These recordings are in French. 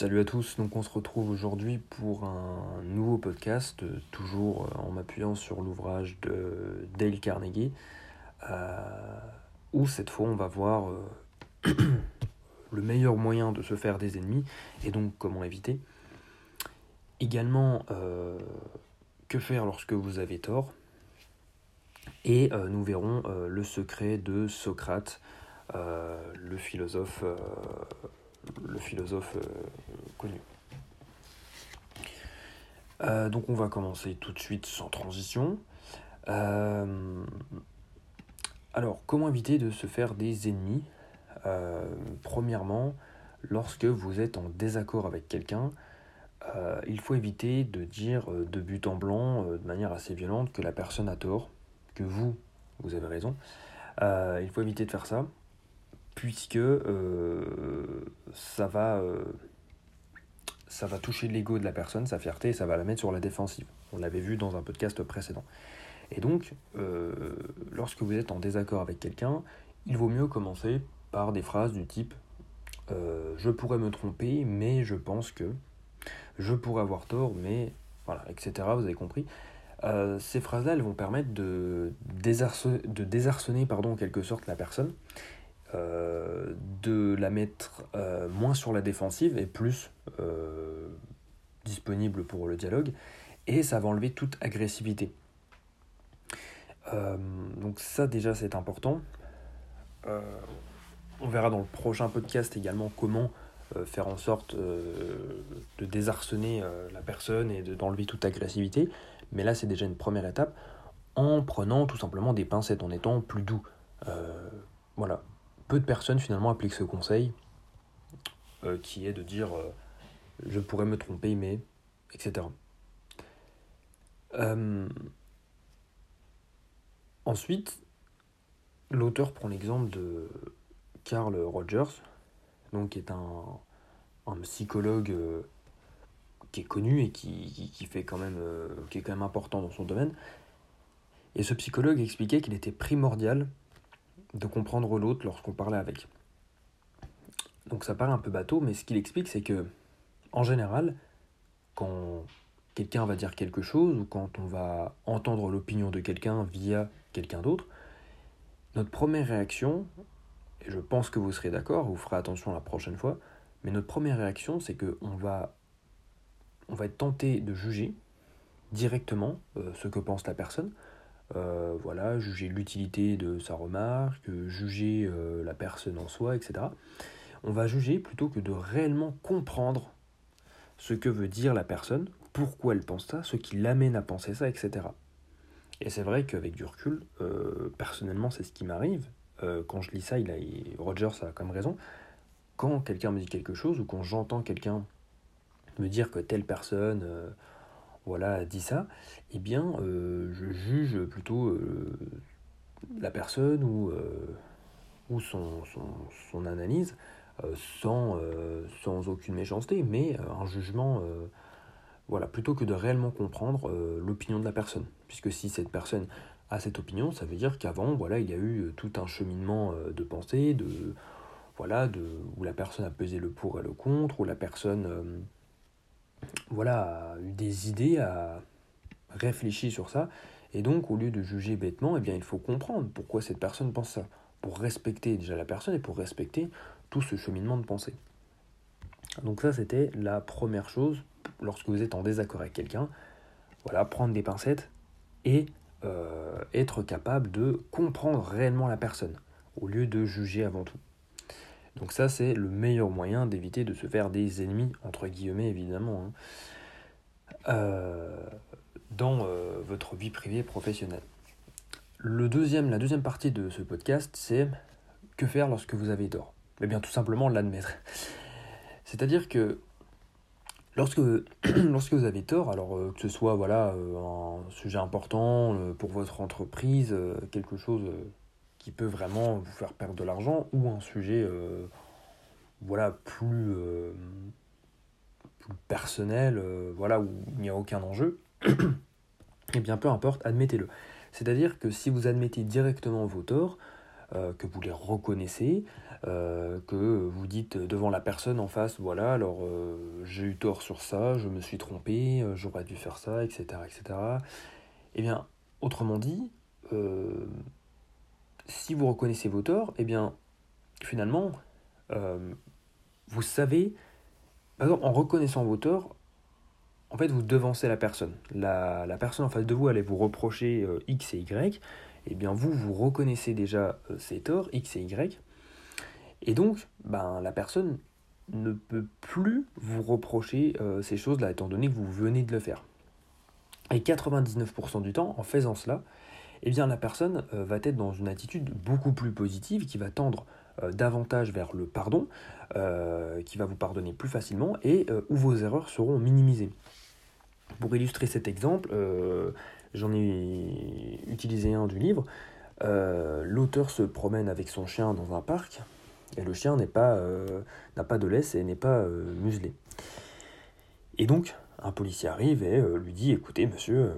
Salut à tous, donc on se retrouve aujourd'hui pour un nouveau podcast, euh, toujours euh, en m'appuyant sur l'ouvrage de Dale Carnegie, euh, où cette fois on va voir le meilleur moyen de se faire des ennemis et donc comment éviter. Également, que faire lorsque vous avez tort. Et nous verrons le secret de Socrate, le philosophe le philosophe euh, connu. Euh, donc on va commencer tout de suite sans transition. Euh, alors, comment éviter de se faire des ennemis? Premièrement, lorsque vous êtes en désaccord avec quelqu'un, il faut éviter de dire de but en blanc, de manière assez violente, que la personne a tort, que vous, vous avez raison. il faut éviter de faire ça puisque euh, ça, va, euh, ça va toucher l'ego de la personne, sa fierté, et ça va la mettre sur la défensive. On l'avait vu dans un podcast précédent. Et donc, euh, lorsque vous êtes en désaccord avec quelqu'un, il vaut mieux commencer par des phrases du type Je pourrais me tromper, mais je pense que. Je pourrais avoir tort, mais. Voilà, etc. Vous avez compris. ces phrases-là, elles vont permettre de, désarçonner, de désarçonner pardon, en quelque sorte la personne euh, de la mettre euh, moins sur la défensive et plus euh, disponible pour le dialogue, et ça va enlever toute agressivité. donc ça déjà c'est important. on verra dans le prochain podcast également comment faire en sorte de désarçonner la personne et d'enlever toute agressivité. Mais là c'est déjà une première étape en prenant tout simplement des pincettes, en étant plus doux. voilà, peu de personnes finalement appliquent ce conseil, euh, qui est de dire euh, je pourrais me tromper, mais etc. Euh, ensuite, l'auteur prend l'exemple de Carl Rogers, donc qui est un, psychologue qui est connu et qui, qui, fait quand même, qui est quand même important dans son domaine. Et ce psychologue expliquait qu'il était primordial de comprendre l'autre lorsqu'on parlait avec. Donc ça paraît un peu bateau, mais ce qu'il explique, c'est que, en général, quand quelqu'un va dire quelque chose ou quand on va entendre l'opinion de quelqu'un via quelqu'un d'autre, notre première réaction, et je pense que vous serez d'accord, vous ferez attention la prochaine fois, mais notre première réaction, c'est qu'on va, on va être tenté de juger directement euh, ce que pense la personne, euh, voilà, juger l'utilité de sa remarque, juger euh, la personne en soi, etc. On va juger plutôt que de réellement comprendre ce que veut dire la personne, pourquoi elle pense ça, ce qui l'amène à penser ça, etc. Et c'est vrai qu'avec du recul, euh, personnellement, c'est ce qui m'arrive. quand je lis ça, il a, Roger, ça a comme raison. Quand quelqu'un me dit quelque chose ou quand j'entends quelqu'un me dire que telle personne voilà, dit ça, eh bien, euh, je juge plutôt euh, la personne ou, euh, son, analyse sans, sans aucune méchanceté, mais un jugement, voilà, plutôt que de réellement comprendre l'opinion de la personne. Puisque si cette personne a cette opinion, ça veut dire qu'avant, voilà, il y a eu tout un cheminement de pensée, de, voilà, de, où la personne a pesé le pour et le contre, où la personne voilà, eu des idées, a réfléchi sur ça. Et donc, au lieu de juger bêtement, eh bien, il faut comprendre pourquoi cette personne pense ça. Pour respecter déjà la personne et pour respecter tout ce cheminement de pensée. Donc ça, c'était la première chose lorsque vous êtes en désaccord avec quelqu'un. Voilà, prendre des pincettes et euh, être capable de comprendre réellement la personne, au lieu de juger avant tout. Donc ça, c'est le meilleur moyen d'éviter de se faire des ennemis, entre guillemets évidemment, hein, euh, dans euh, votre vie privée professionnelle. Le deuxième, la deuxième partie de ce podcast, c'est que faire lorsque vous avez tort Eh bien, tout simplement l'admettre. C'est-à-dire que lorsque, lorsque vous avez tort, alors euh, que ce soit voilà, un sujet important pour votre entreprise, quelque chose qui peut vraiment vous faire perdre de l'argent ou un sujet euh, voilà plus, euh, personnel euh, voilà où il n'y a aucun enjeu et eh bien peu importe admettez-le c'est à dire que si vous admettez directement vos torts que vous les reconnaissez, que vous dites devant la personne en face, voilà, alors j'ai eu tort sur ça, je me suis trompé, j'aurais dû faire ça, etc. etc. Eh bien, autrement dit, si vous reconnaissez vos torts, eh bien, finalement, vous savez, par exemple, en reconnaissant vos torts, en fait, vous devancez la personne. La, personne en face de vous allait vous reprocher euh, X et Y. Eh bien, vous, vous reconnaissez déjà euh, ces torts, X et Y. Et donc, ben, la personne ne peut plus vous reprocher euh, ces choses-là, étant donné que vous venez de le faire. Et 99% du temps, en faisant cela, eh bien, la personne va être dans une attitude beaucoup plus positive qui va tendre davantage vers le pardon, qui va vous pardonner plus facilement et où vos erreurs seront minimisées. Pour illustrer cet exemple, euh, j'en ai utilisé un du livre. Euh, l'auteur se promène avec son chien dans un parc et le chien n'a pas, euh, pas de laisse et n'est pas muselé. Et donc, un policier arrive et lui dit Écoutez, monsieur,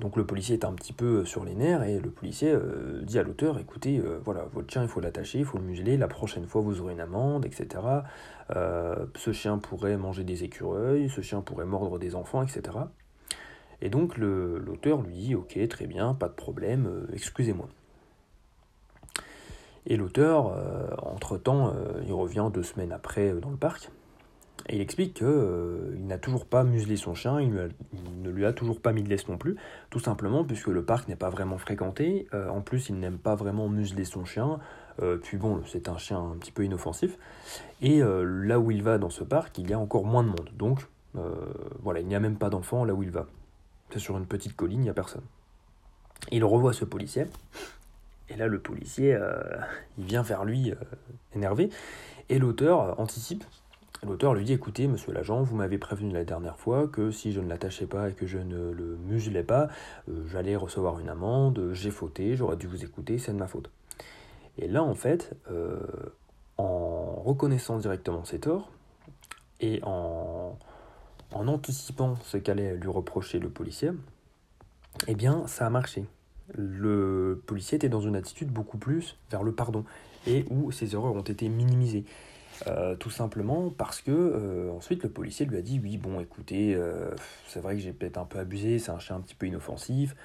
donc le policier est un petit peu sur les nerfs et le policier dit à l'auteur écoutez, voilà, votre chien il faut l'attacher, il faut le museler, la prochaine fois vous aurez une amende, etc. Euh, ce chien pourrait manger des écureuils, ce chien pourrait mordre des enfants, etc. Et donc l'auteur lui dit Ok, très bien, pas de problème, euh, excusez-moi. Et l'auteur, euh, entre-temps, il revient deux semaines après dans le parc, et il explique qu'il n'a toujours pas muselé son chien, il, ne lui a toujours pas mis de laisse non plus, tout simplement puisque le parc n'est pas vraiment fréquenté, en plus il n'aime pas vraiment museler son chien, euh, puis bon, c'est un chien un petit peu inoffensif. Et euh, là où il va dans ce parc, il y a encore moins de monde. Donc euh, voilà, il n'y a même pas d'enfants là où il va. C'est sur une petite colline, il n'y a personne. Il revoit ce policier. Et là, le policier, il vient vers lui énervé. Et l'auteur anticipe. L'auteur lui dit Écoutez, monsieur l'agent, vous m'avez prévenu la dernière fois que si je ne l'attachais pas et que je ne le muselais pas, j'allais recevoir une amende, j'ai fauté, j'aurais dû vous écouter, c'est de ma faute. Et là, en fait, euh, en reconnaissant directement ses torts et en, en anticipant ce qu'allait lui reprocher le policier, eh bien, ça a marché. Le policier était dans une attitude beaucoup plus vers le pardon et où ses erreurs ont été minimisées. Euh, tout simplement parce que euh, ensuite le policier lui a dit oui bon écoutez c'est vrai que j'ai peut-être un peu abusé c'est un chien un petit peu inoffensif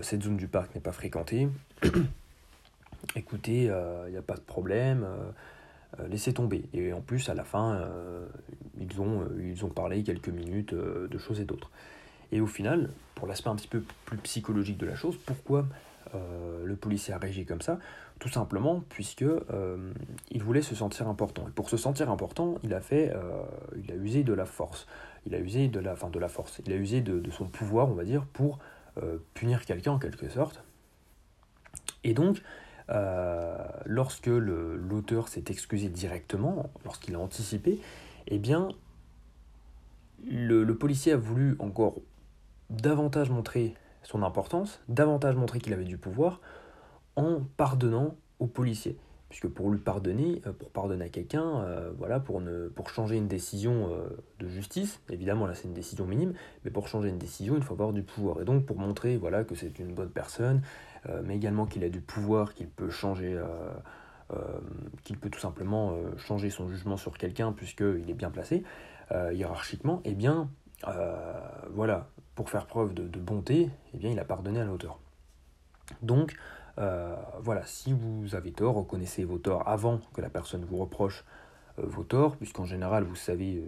cette zone du parc n'est pas fréquentée écoutez, il euh, n'y a pas de problème, euh, euh, laissez tomber. Et en plus, à la fin, ils, ont, ils ont parlé quelques minutes de choses et d'autres. Et au final, pour l'aspect un petit peu plus psychologique de la chose, pourquoi le policier a réagi comme ça? Tout simplement puisque il voulait se sentir important. Et pour se sentir important, il a fait, il a usé de la force. Il a usé de la, enfin de la force. Il a usé de, son pouvoir, on va dire, pour punir quelqu'un en quelque sorte. Et donc, euh, lorsque l'auteur s'est excusé directement, lorsqu'il a anticipé, eh bien, le, policier a voulu encore davantage montrer son importance, davantage montrer qu'il avait du pouvoir, en pardonnant au policier. Puisque pour lui pardonner, euh, pour pardonner à quelqu'un, euh, voilà, pour, ne, pour changer une décision de justice, évidemment là c'est une décision minime, mais pour changer une décision, il faut avoir du pouvoir. Et donc pour montrer voilà, que c'est une bonne personne, euh, mais également qu'il a du pouvoir, qu'il peut changer, euh, euh, qu'il peut tout simplement changer son jugement sur quelqu'un puisqu'il est bien placé hiérarchiquement, et eh bien, voilà, pour faire preuve de, bonté, eh bien, il a pardonné à l'auteur. Donc, voilà, si vous avez tort, reconnaissez vos torts avant que la personne vous reproche vos torts, puisqu'en général, vous savez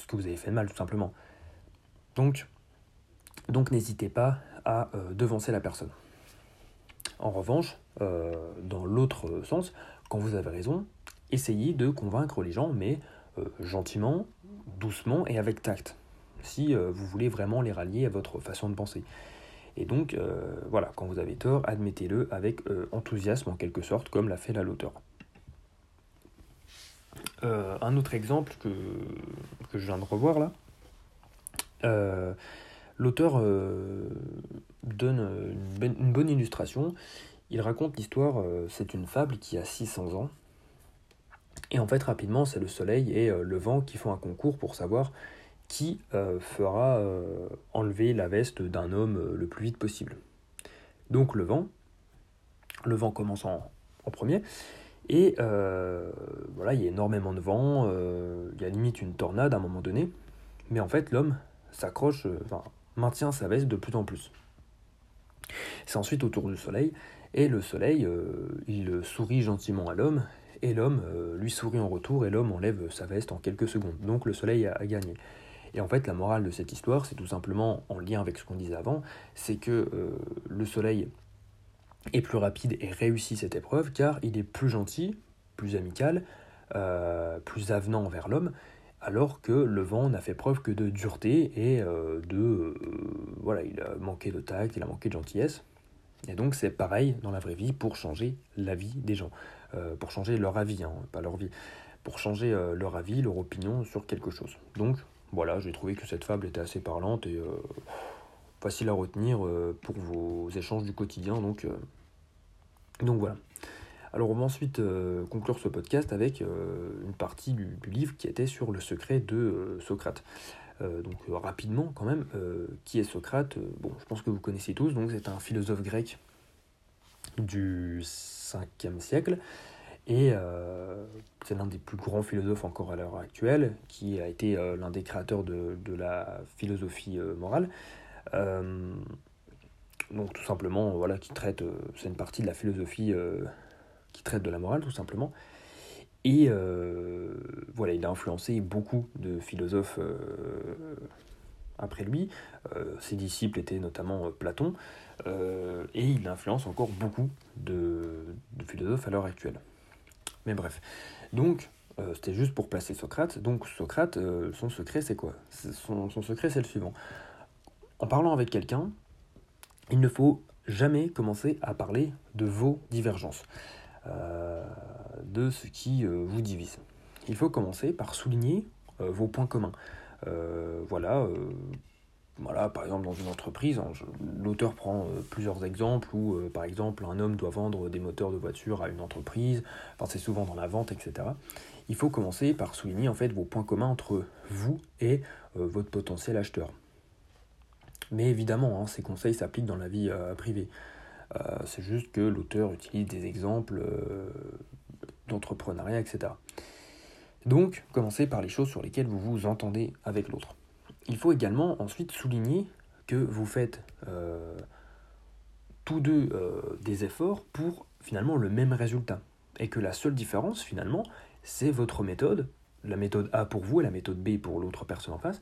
ce que vous avez fait de mal, tout simplement. Donc, donc n'hésitez pas à euh, devancer la personne. En revanche, euh, dans l'autre sens, quand vous avez raison, essayez de convaincre les gens, mais euh, gentiment, doucement et avec tact, si vous voulez vraiment les rallier à votre façon de penser. Et donc, voilà, quand vous avez tort, admettez-le avec enthousiasme en quelque sorte, comme l'a fait la l'auteur. un autre exemple que, je viens de revoir là, L'auteur euh, donne une, bonne illustration. Il raconte l'histoire, euh, c'est une fable qui a 600 ans. Et en fait, rapidement, c'est le soleil et euh, le vent qui font un concours pour savoir qui fera enlever la veste d'un homme le plus vite possible. Donc le vent Le vent commence en, premier. Et voilà, il y a énormément de vent, il y a limite une tornade à un moment donné. Mais en fait, l'homme s'accroche, enfin, maintient sa veste de plus en plus. C'est ensuite autour du soleil, et le soleil, il sourit gentiment à l'homme, et l'homme lui sourit en retour, et l'homme enlève sa veste en quelques secondes. Donc le soleil a gagné. Et en fait, la morale de cette histoire, c'est tout simplement en lien avec ce qu'on disait avant, c'est que euh, le Soleil est plus rapide et réussit cette épreuve car il est plus gentil, plus amical, euh, plus avenant envers l'homme, alors que le vent n'a fait preuve que de dureté et euh, de... voilà, il a manqué de tact, il a manqué de gentillesse. Et donc c'est pareil dans la vraie vie pour changer la vie des gens, pour changer leur avis, hein, pas leur vie, pour changer leur avis, leur opinion sur quelque chose. Donc voilà, j'ai trouvé que cette fable était assez parlante et euh, facile à retenir euh, pour vos échanges du quotidien. Donc, euh, donc voilà. Alors on va ensuite conclure ce podcast avec une partie du, livre qui était sur le secret de Socrate. donc rapidement quand même, qui est Socrate? Bon, je pense que vous connaissez tous, donc c'est un philosophe grec du 5e siècle et euh, c'est l'un des plus grands philosophes encore à l'heure actuelle, qui a été euh, l'un des créateurs de, la philosophie euh, morale. donc tout simplement, voilà, qui traite, c'est une partie de la philosophie qui traite de la morale, tout simplement. Et voilà, il a influencé beaucoup de philosophes après lui. ses disciples étaient notamment Platon, et il influence encore beaucoup de philosophes à l'heure actuelle. Mais bref. Donc, euh, c'était juste pour placer Socrate. Donc, Socrate, euh, son secret, c'est quoi? Son, secret, c'est le suivant. En parlant avec quelqu'un, il ne faut jamais commencer à parler de vos divergences, euh, de ce qui vous divise. Il faut commencer par souligner vos points communs. voilà, voilà, par exemple, dans une entreprise, hein, l'auteur prend euh, plusieurs exemples où, euh, par exemple, un homme doit vendre des moteurs de voiture à une entreprise, enfin, c'est souvent dans la vente, etc. Il faut commencer par souligner en fait vos points communs entre vous et euh, votre potentiel acheteur. Mais évidemment, hein, ces conseils s'appliquent dans la vie privée. c'est juste que l'auteur utilise des exemples d'entrepreneuriat, etc. Donc, commencez par les choses sur lesquelles vous vous entendez avec l'autre il faut également ensuite souligner que vous faites euh, tous deux euh, des efforts pour finalement le même résultat. Et que la seule différence finalement, c'est votre méthode, la méthode A pour vous et la méthode B pour l'autre personne en face,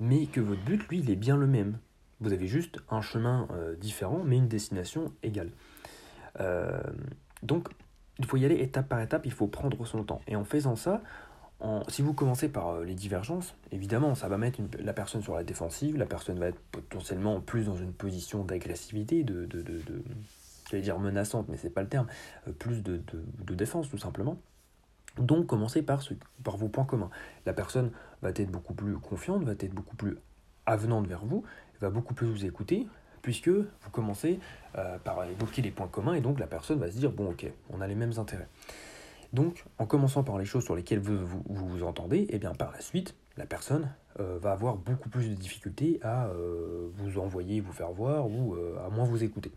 mais que votre but, lui, il est bien le même. Vous avez juste un chemin euh, différent, mais une destination égale. donc, il faut y aller étape par étape, il faut prendre son temps. Et en faisant ça, si vous commencez par euh, les divergences, évidemment, ça va mettre la personne sur la défensive, la personne va être potentiellement plus dans une position d'agressivité, de, de, de, j'allais dire menaçante, mais c'est pas le terme, euh, plus de, défense tout simplement. Donc commencez par, par vos points communs. La personne va être beaucoup plus confiante, va être beaucoup plus avenante vers vous, va beaucoup plus vous écouter, puisque vous commencez euh, par évoquer les points communs, et donc la personne va se dire, bon ok, on a les mêmes intérêts. Donc, en commençant par les choses sur lesquelles vous vous, entendez, et eh bien par la suite, la personne euh, va avoir beaucoup plus de difficultés à euh, vous envoyer, vous faire voir ou euh, à moins vous écouter.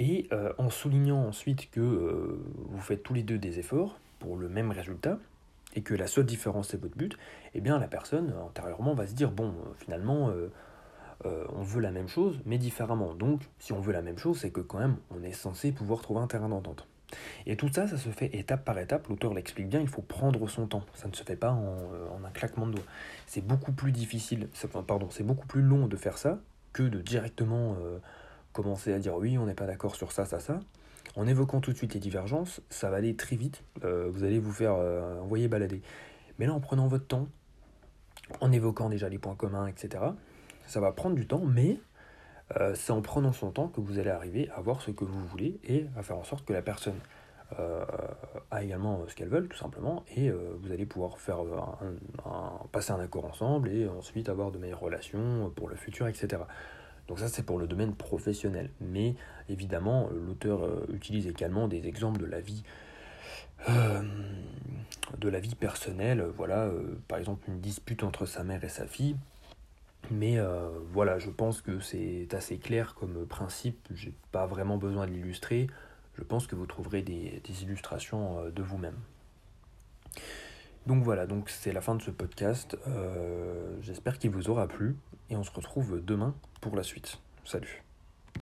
Et en soulignant ensuite que vous faites tous les deux des efforts pour le même résultat, et que la seule différence c'est votre but, eh bien la personne antérieurement va se dire bon finalement on veut la même chose mais différemment. Donc si on veut la même chose c'est que quand même on est censé pouvoir trouver un terrain d'entente. Et tout ça, ça se fait étape par étape. L'auteur l'explique bien, il faut prendre son temps. Ça ne se fait pas en, euh, un claquement de doigts. C'est beaucoup plus difficile, pardon, c'est beaucoup plus long de faire ça que de directement euh, commencer à dire oui, on n'est pas d'accord sur ça, ça, ça. En évoquant tout de suite les divergences, ça va aller très vite. Euh, vous allez vous faire envoyer balader. Mais là, en prenant votre temps, en évoquant déjà les points communs, etc., ça va prendre du temps, mais euh, c'est en prenant son temps que vous allez arriver à voir ce que vous voulez et à faire en sorte que la personne euh, a également ce qu'elle veut, tout simplement, et euh, vous allez pouvoir faire passer un accord ensemble et ensuite avoir de meilleures relations pour le futur, etc. Donc ça c'est pour le domaine professionnel. Mais évidemment, l'auteur utilise également des exemples de la vie de la vie personnelle. Voilà, par exemple une dispute entre sa mère et sa fille. Mais euh, voilà, je pense que c'est assez clair comme principe, j'ai pas vraiment besoin de l'illustrer. je pense que vous trouverez des, illustrations euh, de vous-même. Donc voilà, donc c'est la fin de ce podcast. Euh, J'espère qu'il vous aura plu et on se retrouve demain pour la suite. Salut